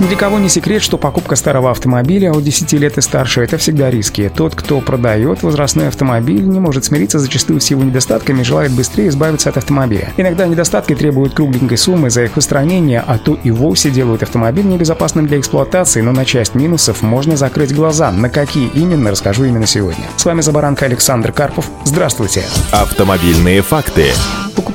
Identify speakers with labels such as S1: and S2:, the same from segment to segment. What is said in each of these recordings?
S1: Ни для кого не секрет, что покупка старого автомобиля от 10 лет и старше – это всегда риски. Тот, кто продает возрастной автомобиль, не может смириться зачастую с его недостатками и желает быстрее избавиться от автомобиля. Иногда недостатки требуют кругленькой суммы за их устранение, а то и вовсе делают автомобиль небезопасным для эксплуатации, но на часть минусов можно закрыть глаза. На какие именно, расскажу именно сегодня. С вами Забаранка Александр Карпов. Здравствуйте.
S2: Автомобильные факты.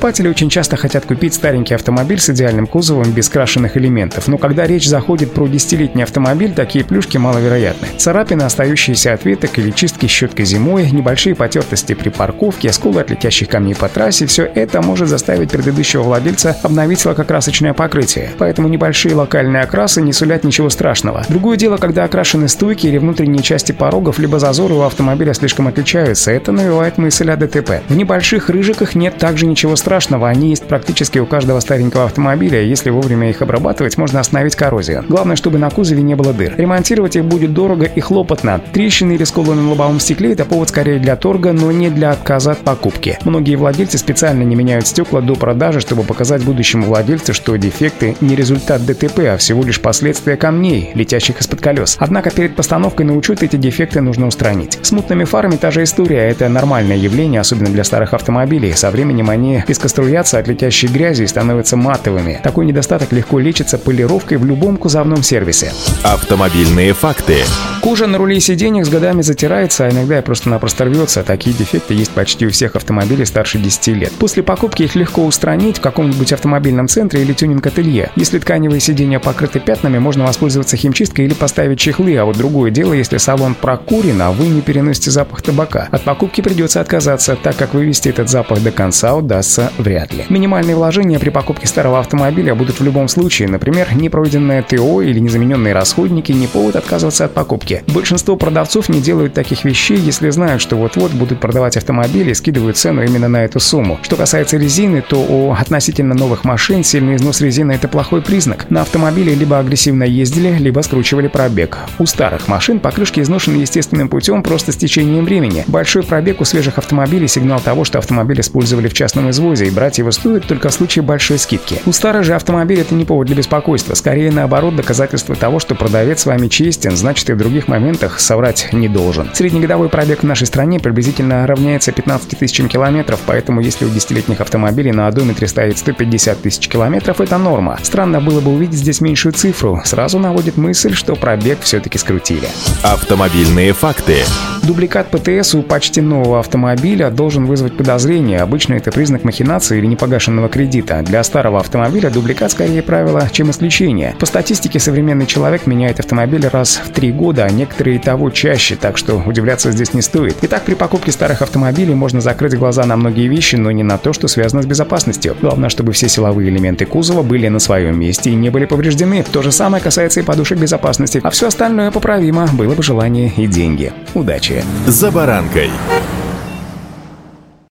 S1: Покупатели очень часто хотят купить старенький автомобиль с идеальным кузовом без крашенных элементов, но когда речь заходит про десятилетний автомобиль, такие плюшки маловероятны. Царапины, остающиеся от веток или чистки щеткой зимой, небольшие потертости при парковке, сколы от летящих камней по трассе – все это может заставить предыдущего владельца обновить лакокрасочное покрытие. Поэтому небольшие локальные окрасы не сулят ничего страшного. Другое дело, когда окрашены стойки или внутренние части порогов, либо зазоры у автомобиля слишком отличаются, это навевает мысль о ДТП. В небольших рыжиках нет также ничего Ничего страшного, они есть практически у каждого старенького автомобиля, и если вовремя их обрабатывать, можно остановить коррозию. Главное, чтобы на кузове не было дыр. Ремонтировать их будет дорого и хлопотно. Трещины или сколы на лобовом стекле – это повод скорее для торга, но не для отказа от покупки. Многие владельцы специально не меняют стекла до продажи, чтобы показать будущему владельцу, что дефекты не результат ДТП, а всего лишь последствия камней, летящих из-под колес. Однако перед постановкой на учет эти дефекты нужно устранить. С мутными фарами та же история – это нормальное явление, особенно для старых автомобилей. Со временем они пескоструятся от летящей грязи и становятся матовыми. Такой недостаток легко лечится полировкой в любом кузовном сервисе.
S2: Автомобильные факты.
S1: Кожа на руле и сиденьях с годами затирается, а иногда и просто-напросто рвется. Такие дефекты есть почти у всех автомобилей старше 10 лет. После покупки их легко устранить в каком-нибудь автомобильном центре или тюнинг-ателье. Если тканевые сиденья покрыты пятнами, можно воспользоваться химчисткой или поставить чехлы, а вот другое дело, если салон прокурен, а вы не переносите запах табака. От покупки придется отказаться, так как вывести этот запах до конца удастся вряд ли. Минимальные вложения при покупке старого автомобиля будут в любом случае, например, непройденное ТО или незамененные расходники не повод отказываться от покупки. Большинство продавцов не делают таких вещей, если знают, что вот-вот будут продавать автомобили и скидывают цену именно на эту сумму. Что касается резины, то у относительно новых машин сильный износ резины – это плохой признак. На автомобиле либо агрессивно ездили, либо скручивали пробег. У старых машин покрышки изношены естественным путем просто с течением времени. Большой пробег у свежих автомобилей – сигнал того, что автомобиль использовали в частном извозе, и брать его стоит только в случае большой скидки. У старых же автомобилей это не повод для беспокойства, скорее наоборот доказательство того, что продавец с вами честен, значит и в других моментах соврать не должен. Среднегодовой пробег в нашей стране приблизительно равняется 15 тысячам километров, поэтому если у десятилетних автомобилей на одометре стоит 150 тысяч километров, это норма. Странно было бы увидеть здесь меньшую цифру. Сразу наводит мысль, что пробег все-таки скрутили.
S2: Автомобильные факты.
S1: Дубликат ПТС у почти нового автомобиля должен вызвать подозрение. Обычно это признак махинации или непогашенного кредита. Для старого автомобиля дубликат скорее правило, чем исключение. По статистике современный человек меняет автомобиль раз в три года, а некоторые и того чаще, так что удивляться здесь не стоит. Итак, при покупке старых автомобилей можно закрыть глаза на многие вещи, но не на то, что связано с безопасностью. Главное, чтобы все силовые элементы кузова были на своем месте и не были повреждены. То же самое касается и подушек безопасности, а все остальное поправимо, было бы желание и деньги. Удачи!
S2: «За баранкой».